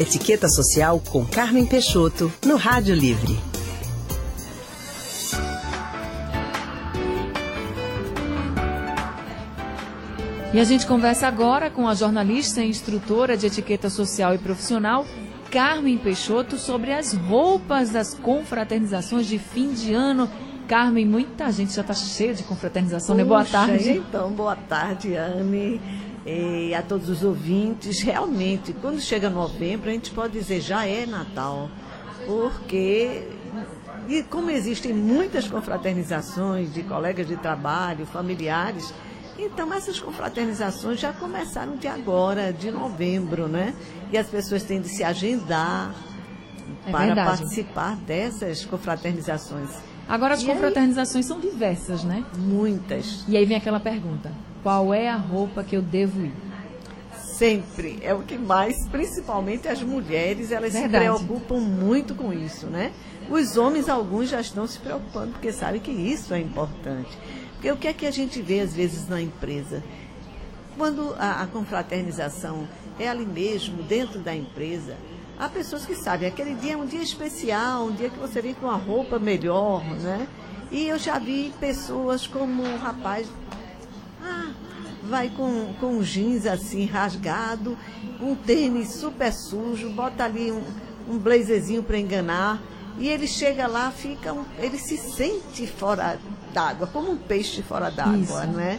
Etiqueta Social com Carmen Peixoto, no Rádio Livre. E a gente conversa agora com a jornalista e instrutora de etiqueta social e profissional, Carmen Peixoto, sobre as roupas das confraternizações de fim de ano. Carmen, muita gente já está cheia de confraternização, Puxa, né? Boa tarde. Então, boa tarde, Anne, e a todos os ouvintes. Realmente, quando chega novembro, a gente pode dizer já é Natal, porque e como existem muitas confraternizações de colegas de trabalho, familiares, então, essas confraternizações já começaram de agora, de novembro, né? E as pessoas têm de se agendar é para verdade. participar dessas confraternizações. Agora, as e confraternizações aí, são diversas, né? Muitas. E aí vem aquela pergunta: qual é a roupa que eu devo ir? Sempre. É o que mais, principalmente as mulheres, elas verdade. se preocupam muito com isso, né? Os homens, alguns já estão se preocupando, porque sabem que isso é importante. Porque o que é que a gente vê às vezes na empresa? Quando a, a confraternização é ali mesmo, dentro da empresa, há pessoas que sabem, aquele dia é um dia especial, um dia que você vem com uma roupa melhor, né? E eu já vi pessoas como um rapaz, vai com, com jeans assim rasgado, um tênis super sujo, bota ali um, um blazerzinho para enganar. E ele chega lá, fica, um, ele se sente fora d'água, como um peixe fora d'água, não é?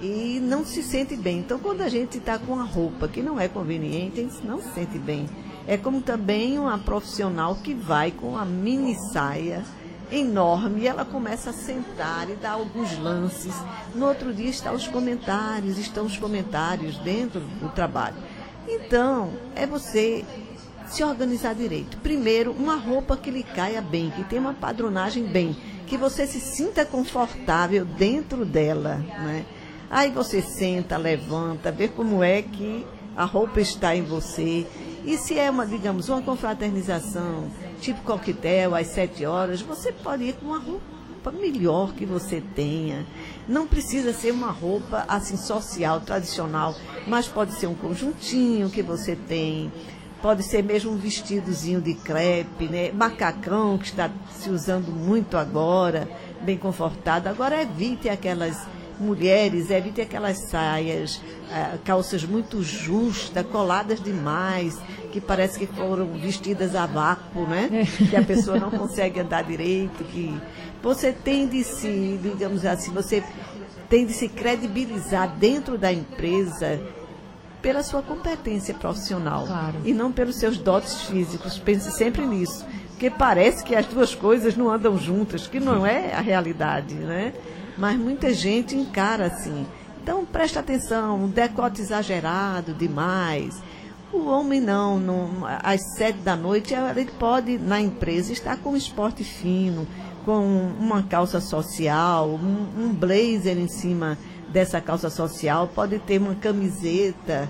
E não se sente bem. Então, quando a gente está com uma roupa que não é conveniente, a gente não se sente bem. É como também uma profissional que vai com a mini saia enorme e ela começa a sentar e dar alguns lances. No outro dia estão os comentários, estão os comentários dentro do trabalho. Então, é você se organizar direito. Primeiro, uma roupa que lhe caia bem, que tenha uma padronagem bem, que você se sinta confortável dentro dela, né? Aí você senta, levanta, vê como é que a roupa está em você. E se é uma, digamos, uma confraternização, tipo coquetel, às sete horas, você pode ir com uma roupa melhor que você tenha. Não precisa ser uma roupa assim social, tradicional, mas pode ser um conjuntinho que você tem pode ser mesmo um vestidozinho de crepe, né? macacão, que está se usando muito agora, bem confortado. Agora evite aquelas mulheres, evite aquelas saias, uh, calças muito justas, coladas demais, que parece que foram vestidas a vácuo, né? É. Que a pessoa não consegue andar direito, que você tem de se, digamos assim, você tem de se credibilizar dentro da empresa pela sua competência profissional claro. e não pelos seus dotes físicos. Pense sempre nisso, porque parece que as duas coisas não andam juntas, que não é a realidade, né? Mas muita gente encara assim. Então preste atenção, um decote exagerado demais. O homem não, não, às sete da noite ele pode na empresa estar com um esporte fino, com uma calça social, um, um blazer em cima dessa calça social, pode ter uma camiseta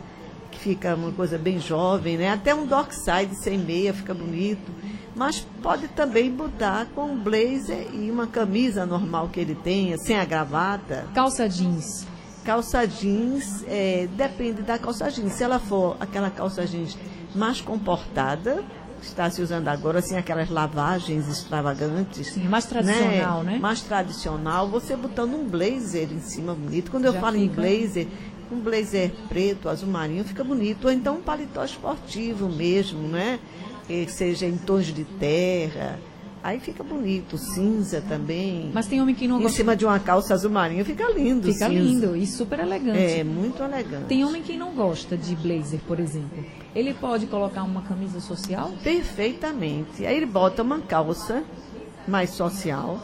que fica uma coisa bem jovem, né? Até um dockside sem meia fica bonito. Mas pode também botar com um blazer e uma camisa normal que ele tenha, sem a gravata. Calça jeans. Calça jeans, é, depende da calça jeans. Se ela for aquela calça jeans mais comportada, está se usando agora, assim, aquelas lavagens extravagantes. Sim, mais tradicional, né? né? Mais tradicional, você botando um blazer em cima bonito. Quando eu Já falo fica. em blazer, um blazer preto, azul marinho, fica bonito. Ou então um paletó esportivo mesmo, né? Que seja em tons de terra. Aí fica bonito, cinza também. Mas tem homem que não gosta. Em cima de uma calça azul marinho fica lindo. Fica cinza. lindo e super elegante. É, muito elegante. Tem homem que não gosta de blazer, por exemplo. Ele pode colocar uma camisa social? Perfeitamente. Aí ele bota uma calça mais social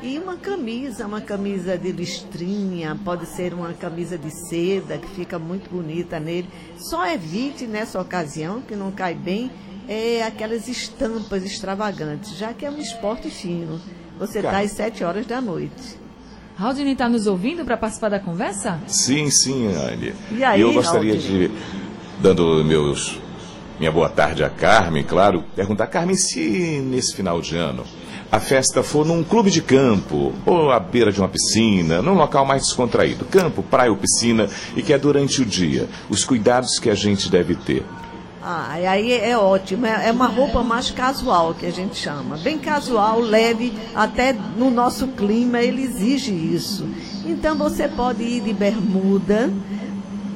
e uma camisa, uma camisa de listrinha, pode ser uma camisa de seda que fica muito bonita nele. Só evite nessa ocasião, que não cai bem, é aquelas estampas extravagantes, já que é um esporte fino. Você está às sete horas da noite. Raudine está nos ouvindo para participar da conversa? Sim, sim, Anne. E aí, Eu gostaria de dando meus minha boa tarde a Carmen, claro, perguntar, Carmen, se nesse final de ano a festa for num clube de campo, ou à beira de uma piscina, num local mais descontraído, campo, praia ou piscina, e que é durante o dia, os cuidados que a gente deve ter. Ah, aí é, é ótimo. É, é, uma roupa mais casual que a gente chama. Bem casual, leve, até no nosso clima ele exige isso. Então você pode ir de bermuda.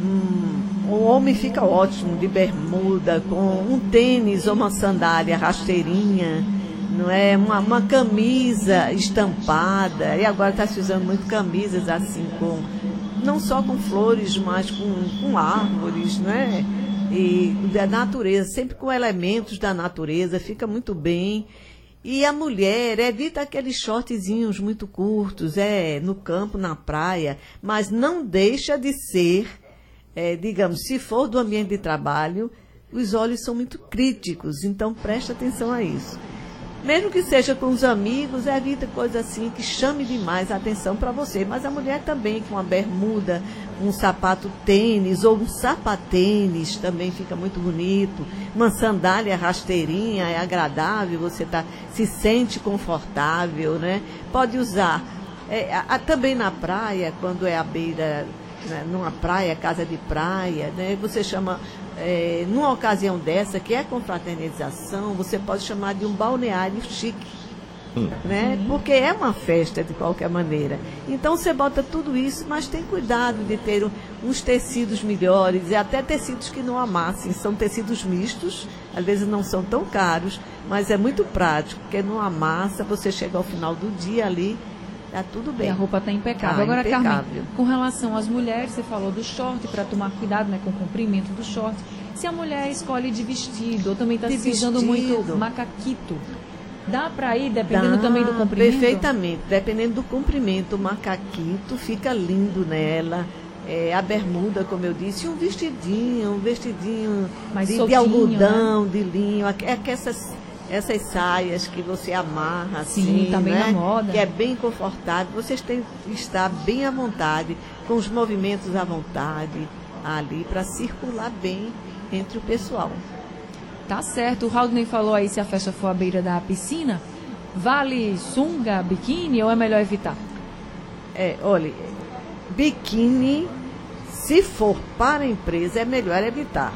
Hum, o homem fica ótimo de bermuda, com um tênis ou uma sandália rasteirinha, não é? Uma, uma camisa estampada. E agora está se usando muito camisas assim com não só com flores, mas com, com árvores, não é? E da natureza, sempre com elementos da natureza, fica muito bem. E a mulher evita aqueles shortzinhos muito curtos, é no campo, na praia, mas não deixa de ser, é, digamos, se for do ambiente de trabalho, os olhos são muito críticos, então preste atenção a isso. Mesmo que seja com os amigos, evita coisa assim que chame demais a atenção para você. Mas a mulher também, com uma bermuda, um sapato tênis ou um sapatênis também fica muito bonito. Uma sandália rasteirinha é agradável, você tá, se sente confortável, né? Pode usar. É, a, também na praia, quando é à beira, né, numa praia, casa de praia, né? Você chama é, numa ocasião dessa, que é confraternização, você pode chamar de um balneário chique. Hum. Né? Porque é uma festa de qualquer maneira. Então você bota tudo isso, mas tem cuidado de ter uns tecidos melhores e até tecidos que não amassem. São tecidos mistos, às vezes não são tão caros, mas é muito prático, porque não amassa, você chega ao final do dia ali Tá tudo bem. E a roupa está impecável. Tá Agora, impecável. Carmen, com relação às mulheres, você falou do short, para tomar cuidado né, com o comprimento do short. Se a mulher escolhe de vestido, ou também está se usando muito macaquito, dá para ir, dependendo dá, também do comprimento? Perfeitamente, dependendo do comprimento. O macaquito fica lindo nela. É, a bermuda, como eu disse, um vestidinho, um vestidinho de, soltinho, de algodão, né? de linho, é, é essas essas saias que você amarra assim, Sim, tá bem né? na moda. que é bem confortável. Vocês têm que estar bem à vontade, com os movimentos à vontade ali para circular bem entre o pessoal. Tá certo. O Raul falou aí se a festa for à beira da piscina, vale sunga, biquíni ou é melhor evitar? É, olha, biquíni, se for para a empresa, é melhor evitar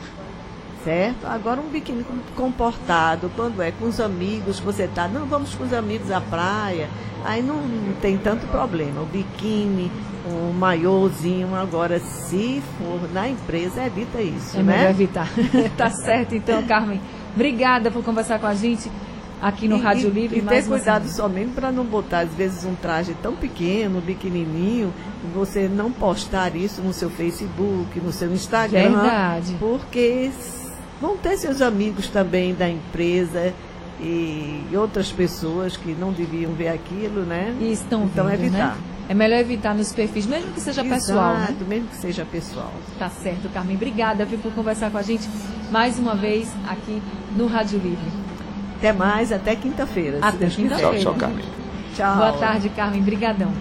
certo? Agora um biquíni comportado, quando é com os amigos, você está, não, vamos com os amigos à praia, aí não, não tem tanto problema. O biquíni, um maiôzinho, agora se for na empresa, evita isso, é né? melhor evitar. tá certo então, Carmen. Obrigada por conversar com a gente aqui no e, Rádio Livre. E, ter cuidado somente para não botar, às vezes, um traje tão pequeno, pequenininho, você não postar isso no seu Facebook, no seu Instagram. Verdade. Porque Vão ter seus amigos também da empresa e outras pessoas que não deviam ver aquilo, né? E estão então vendo, evitar. Né? É melhor evitar nos perfis, mesmo que seja Exato, pessoal. Né? mesmo que seja pessoal. Tá certo, Carmen. Obrigada viu, por conversar com a gente mais uma vez aqui no Rádio Livre. Até mais, até quinta-feira. Até quinta-feira. Tchau, tchau, Carmen. Tchau. Boa tarde, Carmen. Brigadão.